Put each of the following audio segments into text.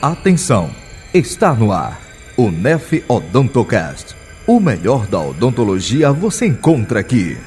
Atenção, está no ar o Nef Odontocast. O melhor da odontologia você encontra aqui.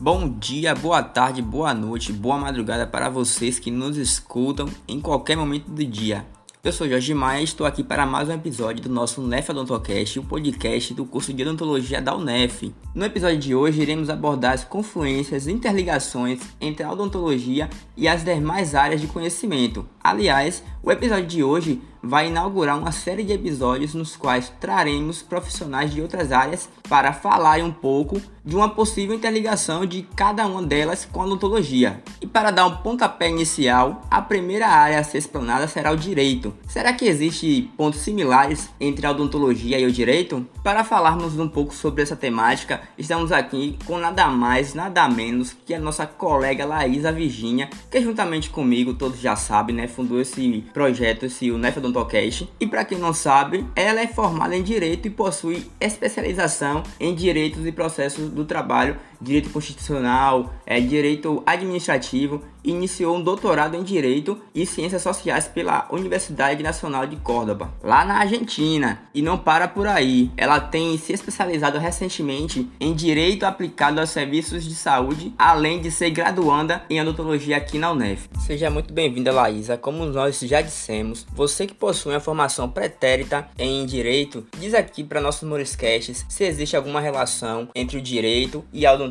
Bom dia, boa tarde, boa noite, boa madrugada para vocês que nos escutam em qualquer momento do dia. Eu sou Jorge Maia e estou aqui para mais um episódio do nosso UNEF Odontocast, o podcast do curso de odontologia da UNEF. No episódio de hoje iremos abordar as confluências e interligações entre a odontologia e as demais áreas de conhecimento. Aliás, o episódio de hoje vai inaugurar uma série de episódios nos quais traremos profissionais de outras áreas para falar um pouco de uma possível interligação de cada uma delas com a odontologia. E para dar um pontapé inicial, a primeira área a ser explanada será o direito. Será que existem pontos similares entre a odontologia e o direito? Para falarmos um pouco sobre essa temática, estamos aqui com nada mais, nada menos que a nossa colega Laísa Virginia, que juntamente comigo, todos já sabem, né, fundou esse projeto, esse UNEF Odontocast. E para quem não sabe, ela é formada em Direito e possui especialização em Direitos e Processos do Trabalho, Direito Constitucional, é, Direito Administrativo iniciou um doutorado em Direito e Ciências Sociais pela Universidade Nacional de Córdoba, lá na Argentina. E não para por aí, ela tem se especializado recentemente em Direito aplicado aos serviços de saúde, além de ser graduanda em odontologia aqui na UNEF. Seja muito bem-vinda, Laísa. Como nós já dissemos, você que possui uma formação pretérita em Direito, diz aqui para nossos Moriscasts se existe alguma relação entre o Direito e a odontologia.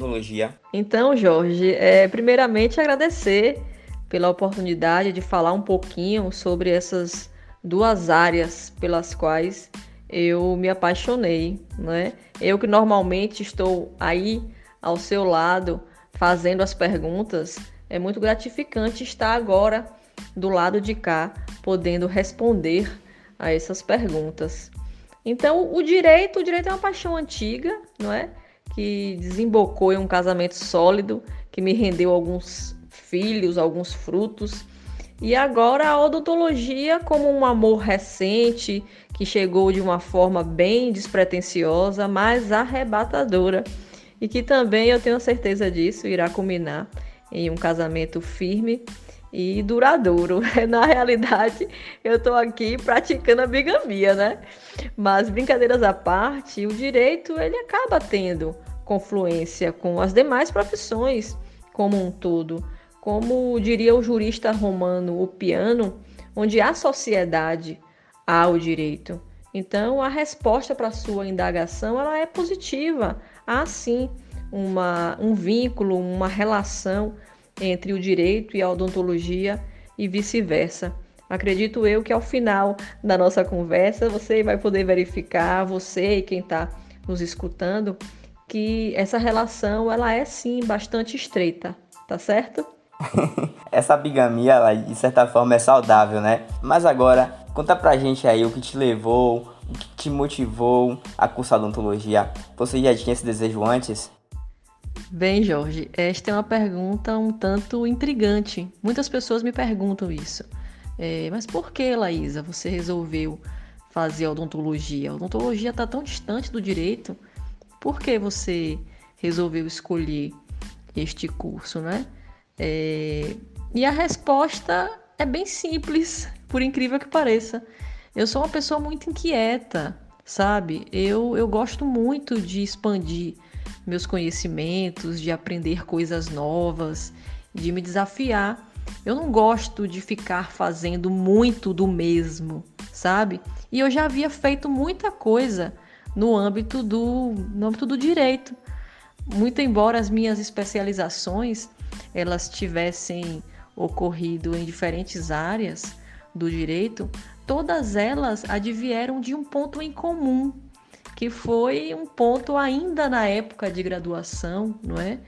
Então, Jorge, é, primeiramente agradecer pela oportunidade de falar um pouquinho sobre essas duas áreas pelas quais eu me apaixonei, né? Eu que normalmente estou aí ao seu lado fazendo as perguntas, é muito gratificante estar agora do lado de cá podendo responder a essas perguntas. Então, o direito, o direito é uma paixão antiga, não é? Que desembocou em um casamento sólido, que me rendeu alguns filhos, alguns frutos. E agora a odontologia como um amor recente que chegou de uma forma bem despretensiosa, mas arrebatadora e que também eu tenho certeza disso irá culminar em um casamento firme e duradouro. Na realidade, eu estou aqui praticando a bigamia, né? Mas brincadeiras à parte, o direito ele acaba tendo confluência com as demais profissões como um todo. Como diria o jurista romano o piano, onde há sociedade, há o direito. Então, a resposta para sua indagação ela é positiva. Há sim uma, um vínculo, uma relação entre o direito e a odontologia e vice-versa. Acredito eu que ao final da nossa conversa você vai poder verificar, você e quem está nos escutando, que essa relação ela é sim bastante estreita, tá certo? essa bigamia, ela, de certa forma, é saudável, né? Mas agora, conta pra gente aí o que te levou, o que te motivou a cursar odontologia. Você já tinha esse desejo antes? Bem, Jorge, esta é uma pergunta um tanto intrigante. Muitas pessoas me perguntam isso. É, mas por que, Laísa, você resolveu fazer odontologia? A odontologia está tão distante do direito. Por que você resolveu escolher este curso, né? É, e a resposta é bem simples, por incrível que pareça. Eu sou uma pessoa muito inquieta, sabe? Eu, eu gosto muito de expandir meus conhecimentos, de aprender coisas novas, de me desafiar. Eu não gosto de ficar fazendo muito do mesmo, sabe? E eu já havia feito muita coisa no âmbito do, no âmbito do direito. Muito embora as minhas especializações elas tivessem ocorrido em diferentes áreas do direito, todas elas advieram de um ponto em comum, que foi um ponto ainda na época de graduação, não é?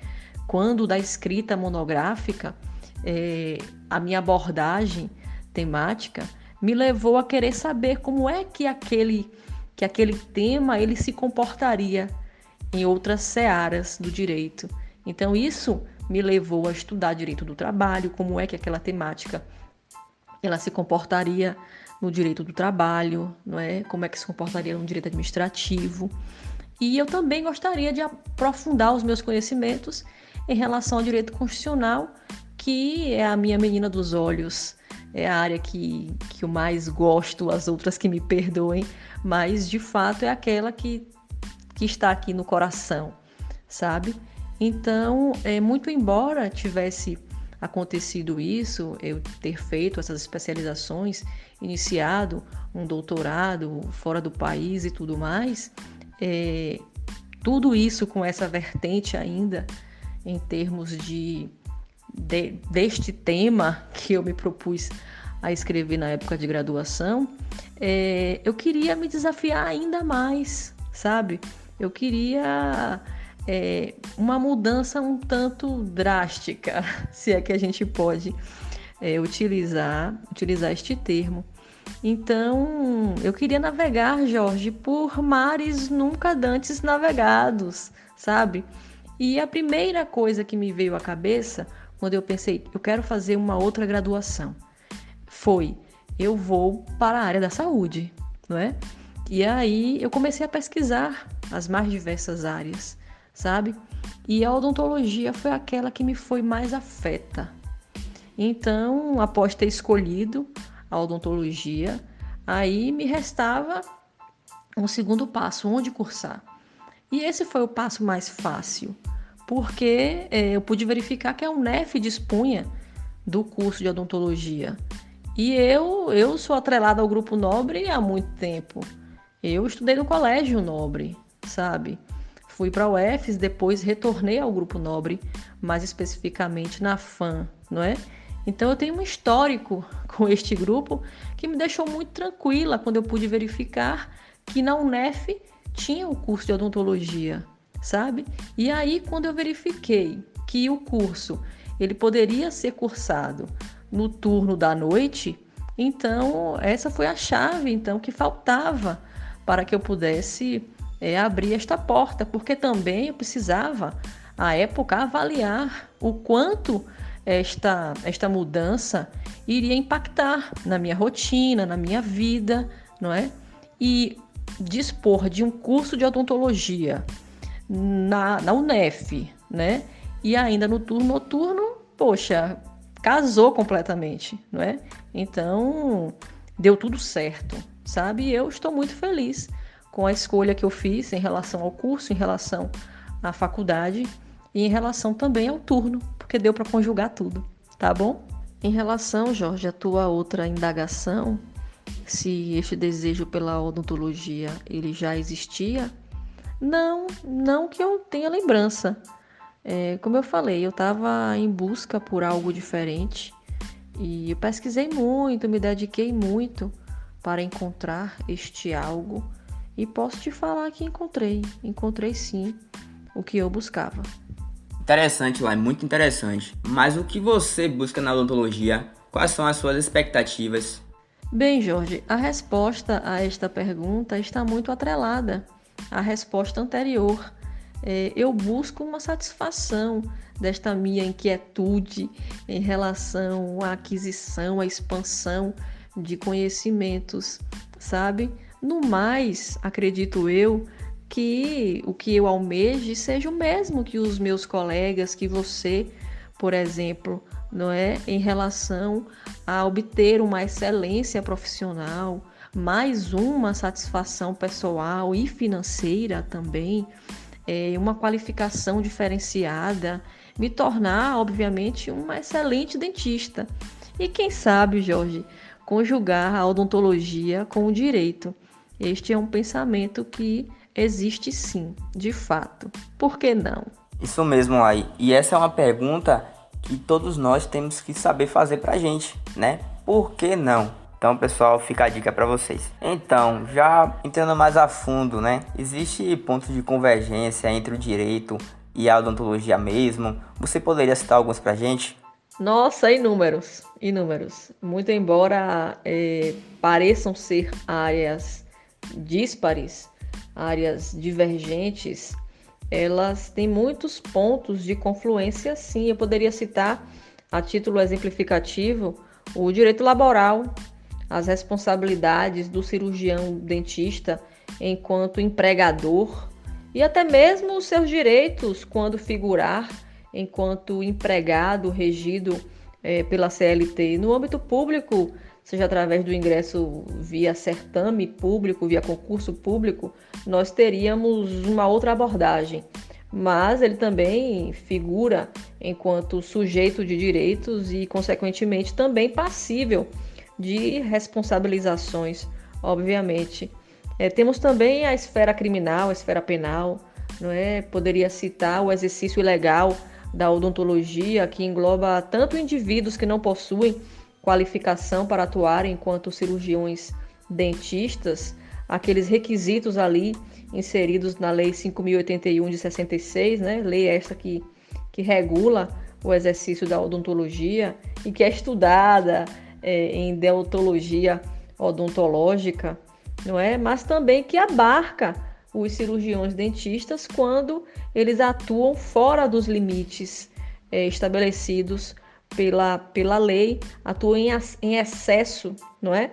Quando da escrita monográfica, é, a minha abordagem temática me levou a querer saber como é que aquele que aquele tema ele se comportaria em outras searas do direito. Então isso me levou a estudar direito do trabalho, como é que aquela temática ela se comportaria no direito do trabalho, não é? Como é que se comportaria no direito administrativo. E eu também gostaria de aprofundar os meus conhecimentos em relação ao direito constitucional, que é a minha menina dos olhos. É a área que, que eu mais gosto, as outras que me perdoem, mas de fato é aquela que, que está aqui no coração, sabe? Então, é, muito embora tivesse acontecido isso, eu ter feito essas especializações, iniciado um doutorado fora do país e tudo mais, é, tudo isso com essa vertente ainda em termos de, de, deste tema que eu me propus a escrever na época de graduação, é, eu queria me desafiar ainda mais, sabe? Eu queria é, uma mudança um tanto drástica, se é que a gente pode é, utilizar, utilizar este termo. Então, eu queria navegar, Jorge, por mares nunca antes navegados, sabe? E a primeira coisa que me veio à cabeça quando eu pensei, eu quero fazer uma outra graduação, foi eu vou para a área da saúde, não é? E aí eu comecei a pesquisar as mais diversas áreas sabe? E a odontologia foi aquela que me foi mais afeta. Então, após ter escolhido a odontologia, aí me restava um segundo passo, onde cursar. E esse foi o passo mais fácil, porque é, eu pude verificar que a UNEF dispunha do curso de odontologia. E eu, eu sou atrelada ao grupo Nobre há muito tempo. Eu estudei no colégio Nobre, sabe? Fui para a UFES, depois retornei ao Grupo Nobre, mais especificamente na FAM, não é? Então eu tenho um histórico com este grupo que me deixou muito tranquila quando eu pude verificar que na UNEF tinha o curso de odontologia, sabe? E aí quando eu verifiquei que o curso ele poderia ser cursado no turno da noite, então essa foi a chave então que faltava para que eu pudesse é, abrir esta porta, porque também eu precisava, à época, avaliar o quanto esta, esta mudança iria impactar na minha rotina, na minha vida, não é? E dispor de um curso de odontologia na, na UNEF, né? E ainda no turno noturno, poxa, casou completamente, não é? Então, deu tudo certo, sabe? E eu estou muito feliz com a escolha que eu fiz em relação ao curso, em relação à faculdade e em relação também ao turno, porque deu para conjugar tudo, tá bom? Em relação, Jorge, à tua outra indagação, se este desejo pela odontologia ele já existia, não, não que eu tenha lembrança. É, como eu falei, eu estava em busca por algo diferente e eu pesquisei muito, me dediquei muito para encontrar este algo e posso te falar que encontrei, encontrei sim o que eu buscava. Interessante, lá, muito interessante. Mas o que você busca na odontologia? Quais são as suas expectativas? Bem, Jorge, a resposta a esta pergunta está muito atrelada à resposta anterior. É, eu busco uma satisfação desta minha inquietude em relação à aquisição, à expansão de conhecimentos, sabe? No mais, acredito eu que o que eu almeje seja o mesmo que os meus colegas, que você, por exemplo, não é em relação a obter uma excelência profissional, mais uma satisfação pessoal e financeira também, é, uma qualificação diferenciada, me tornar, obviamente, uma excelente dentista. E quem sabe, Jorge, conjugar a odontologia com o direito. Este é um pensamento que existe sim, de fato. Por que não? Isso mesmo, Lai. E essa é uma pergunta que todos nós temos que saber fazer pra gente, né? Por que não? Então, pessoal, fica a dica para vocês. Então, já entrando mais a fundo, né? Existe pontos de convergência entre o direito e a odontologia mesmo? Você poderia citar alguns pra gente? Nossa, inúmeros, inúmeros. Muito embora é, pareçam ser áreas díspares, áreas divergentes, elas têm muitos pontos de confluência, sim. Eu poderia citar, a título exemplificativo, o direito laboral, as responsabilidades do cirurgião dentista enquanto empregador e até mesmo os seus direitos quando figurar enquanto empregado regido é, pela CLT. No âmbito público, seja através do ingresso via certame público, via concurso público, nós teríamos uma outra abordagem. Mas ele também figura enquanto sujeito de direitos e, consequentemente, também passível de responsabilizações, obviamente. É, temos também a esfera criminal, a esfera penal, não é? Poderia citar o exercício ilegal da odontologia, que engloba tanto indivíduos que não possuem qualificação para atuar enquanto cirurgiões dentistas, aqueles requisitos ali inseridos na Lei 5.081 de 66, né? lei esta que, que regula o exercício da odontologia e que é estudada é, em deontologia odontológica, não é? Mas também que abarca os cirurgiões dentistas quando eles atuam fora dos limites é, estabelecidos pela, pela lei, atuam em, em excesso, não é?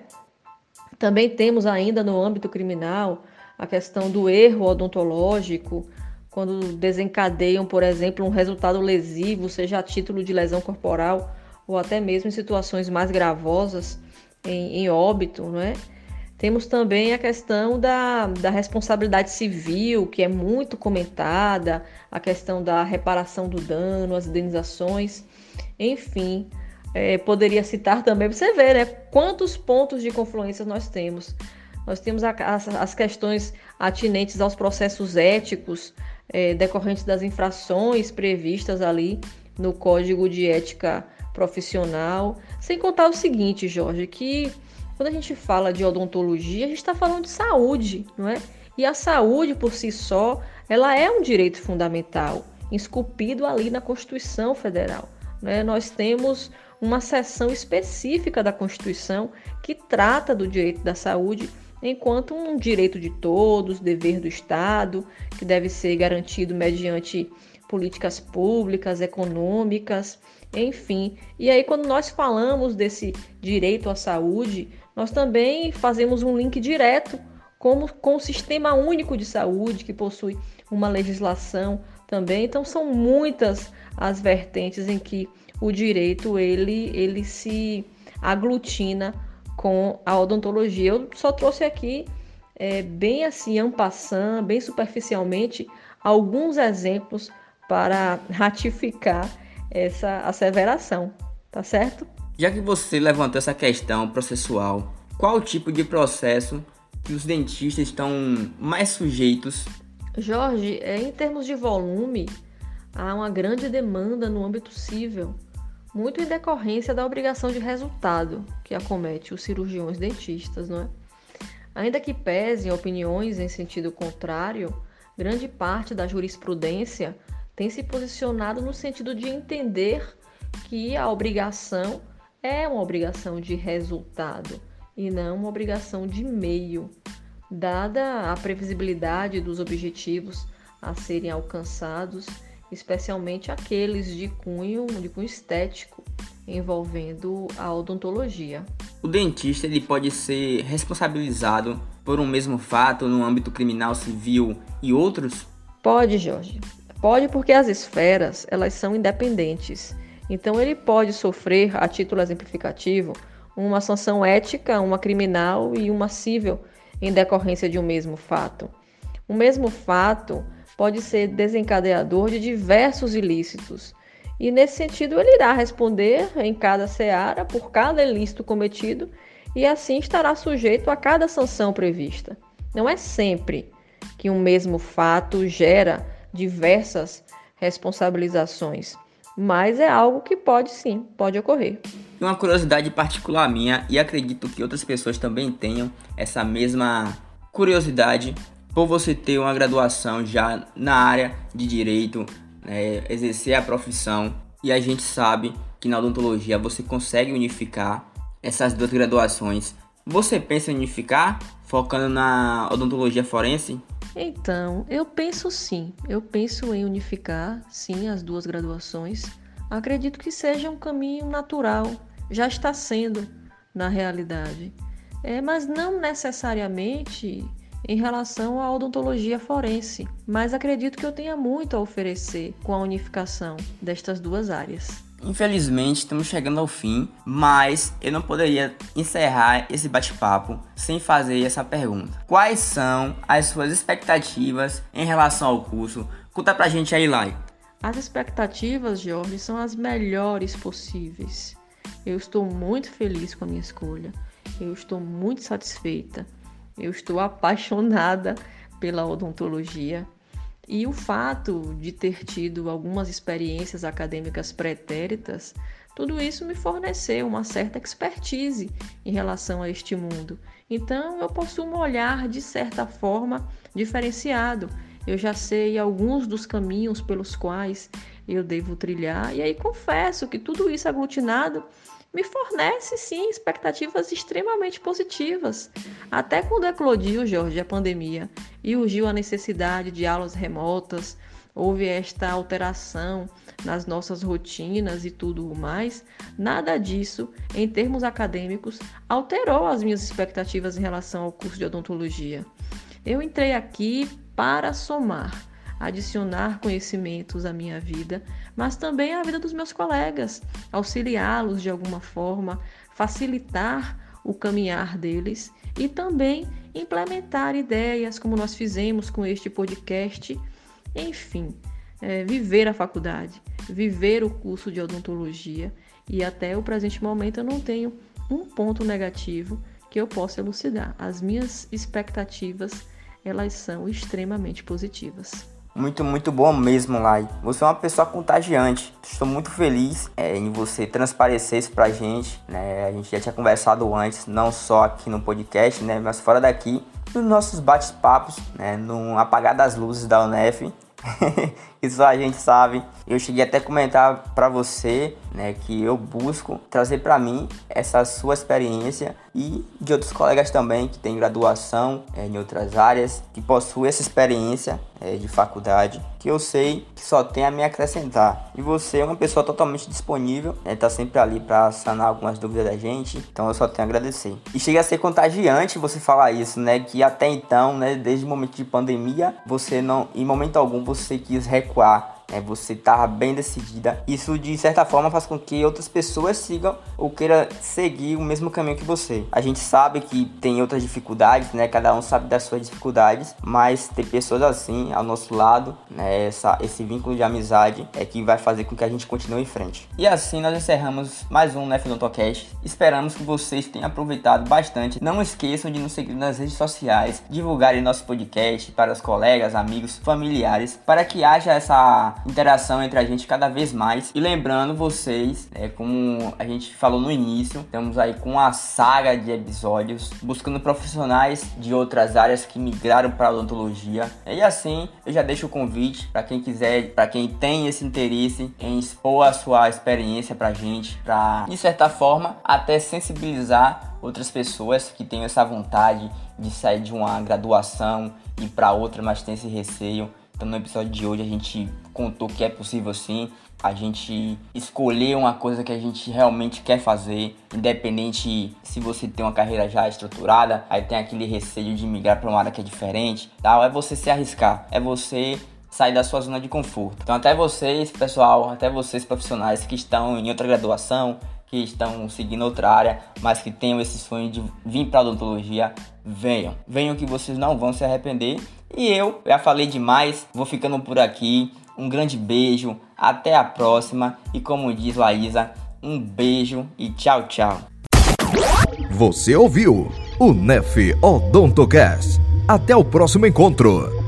Também temos ainda no âmbito criminal a questão do erro odontológico, quando desencadeiam, por exemplo, um resultado lesivo, seja a título de lesão corporal ou até mesmo em situações mais gravosas, em, em óbito, não é? Temos também a questão da, da responsabilidade civil, que é muito comentada, a questão da reparação do dano, as indenizações. Enfim, é, poderia citar também, você ver né, quantos pontos de confluência nós temos. Nós temos a, as, as, questões atinentes aos processos éticos é, decorrentes das infrações previstas ali no Código de Ética Profissional. Sem contar o seguinte, Jorge, que quando a gente fala de odontologia, a gente está falando de saúde, não é? E a saúde por si só, ela é um direito fundamental, esculpido ali na Constituição Federal. Né? Nós temos uma seção específica da Constituição que trata do direito da saúde enquanto um direito de todos, dever do Estado, que deve ser garantido mediante políticas públicas, econômicas, enfim. E aí, quando nós falamos desse direito à saúde, nós também fazemos um link direto com, com o Sistema Único de Saúde, que possui uma legislação também. Então, são muitas as vertentes em que o direito ele, ele se aglutina com a odontologia. Eu só trouxe aqui é, bem assim, ampassando, bem superficialmente, alguns exemplos para ratificar essa asseveração, tá certo? Já que você levantou essa questão processual, qual tipo de processo que os dentistas estão mais sujeitos? Jorge, é, em termos de volume, há uma grande demanda no âmbito civil, muito em decorrência da obrigação de resultado que acomete os cirurgiões dentistas, não é? Ainda que pesem opiniões em sentido contrário, grande parte da jurisprudência tem se posicionado no sentido de entender que a obrigação é uma obrigação de resultado e não uma obrigação de meio, dada a previsibilidade dos objetivos a serem alcançados, especialmente aqueles de cunho, de cunho estético envolvendo a odontologia. O dentista ele pode ser responsabilizado por um mesmo fato no âmbito criminal, civil e outros? Pode, Jorge. Pode porque as esferas elas são independentes então, ele pode sofrer, a título exemplificativo, uma sanção ética, uma criminal e uma civil em decorrência de um mesmo fato. O mesmo fato pode ser desencadeador de diversos ilícitos, e nesse sentido ele irá responder em cada seara por cada ilícito cometido e assim estará sujeito a cada sanção prevista. Não é sempre que um mesmo fato gera diversas responsabilizações mas é algo que pode sim, pode ocorrer. Uma curiosidade particular minha, e acredito que outras pessoas também tenham essa mesma curiosidade, por você ter uma graduação já na área de direito, né, exercer a profissão, e a gente sabe que na odontologia você consegue unificar essas duas graduações. Você pensa em unificar, focando na odontologia forense? Então, eu penso sim, eu penso em unificar, sim, as duas graduações. Acredito que seja um caminho natural, já está sendo na realidade, é, mas não necessariamente em relação à odontologia forense, mas acredito que eu tenha muito a oferecer com a unificação destas duas áreas. Infelizmente, estamos chegando ao fim, mas eu não poderia encerrar esse bate-papo sem fazer essa pergunta. Quais são as suas expectativas em relação ao curso? Conta pra gente aí, Lai. As expectativas, Jorge, são as melhores possíveis. Eu estou muito feliz com a minha escolha. Eu estou muito satisfeita. Eu estou apaixonada pela odontologia. E o fato de ter tido algumas experiências acadêmicas pretéritas, tudo isso me forneceu uma certa expertise em relação a este mundo. Então eu possuo um olhar de certa forma diferenciado. Eu já sei alguns dos caminhos pelos quais eu devo trilhar, e aí confesso que tudo isso aglutinado me fornece sim expectativas extremamente positivas. Até quando eclodiu, Jorge, a pandemia e urgiu a necessidade de aulas remotas, houve esta alteração nas nossas rotinas e tudo mais, nada disso, em termos acadêmicos, alterou as minhas expectativas em relação ao curso de odontologia. Eu entrei aqui para somar adicionar conhecimentos à minha vida, mas também à vida dos meus colegas, auxiliá-los de alguma forma, facilitar o caminhar deles e também implementar ideias, como nós fizemos com este podcast. Enfim, é, viver a faculdade, viver o curso de odontologia e até o presente momento eu não tenho um ponto negativo que eu possa elucidar. As minhas expectativas elas são extremamente positivas. Muito, muito bom mesmo, Lai. Você é uma pessoa contagiante. Estou muito feliz é, em você transparecer isso pra gente. Né? A gente já tinha conversado antes, não só aqui no podcast, né? mas fora daqui, nos nossos bate-papos, né? no apagar das luzes da UNEF. Isso a gente sabe. Eu cheguei até a comentar para você, né, que eu busco trazer para mim essa sua experiência e de outros colegas também que têm graduação é, em outras áreas, que possuem essa experiência é, de faculdade, que eu sei que só tem a me acrescentar. E você é uma pessoa totalmente disponível, né, tá sempre ali para sanar algumas dúvidas da gente, então eu só tenho a agradecer. E chega a ser contagiante você falar isso, né, que até então, né, desde o momento de pandemia, você não, em momento algum, você quis recuar qua. É, você estar bem decidida. Isso de certa forma faz com que outras pessoas sigam ou queira seguir o mesmo caminho que você. A gente sabe que tem outras dificuldades, né? Cada um sabe das suas dificuldades, mas ter pessoas assim ao nosso lado, né? Essa, esse vínculo de amizade é que vai fazer com que a gente continue em frente. E assim nós encerramos mais um Nef Cash. Esperamos que vocês tenham aproveitado bastante. Não esqueçam de nos seguir nas redes sociais, divulgarem nosso podcast para os colegas, amigos, familiares, para que haja essa interação entre a gente cada vez mais. E lembrando vocês, é, como a gente falou no início, estamos aí com a saga de episódios buscando profissionais de outras áreas que migraram para a odontologia. E assim, eu já deixo o convite para quem quiser, para quem tem esse interesse em expor a sua experiência para a gente, para de certa forma até sensibilizar outras pessoas que têm essa vontade de sair de uma graduação e para outra, mas tem esse receio. Então no episódio de hoje a gente contou que é possível sim a gente escolher uma coisa que a gente realmente quer fazer, independente se você tem uma carreira já estruturada, aí tem aquele receio de migrar para uma área que é diferente, tal, é você se arriscar, é você sair da sua zona de conforto. Então até vocês, pessoal, até vocês profissionais que estão em outra graduação, que estão seguindo outra área, mas que tenham esse sonho de vir para odontologia, venham. Venham que vocês não vão se arrepender. E eu já falei demais, vou ficando por aqui. Um grande beijo, até a próxima e como diz Laísa, um beijo e tchau, tchau. Você ouviu o Nef Odontocast. Até o próximo encontro.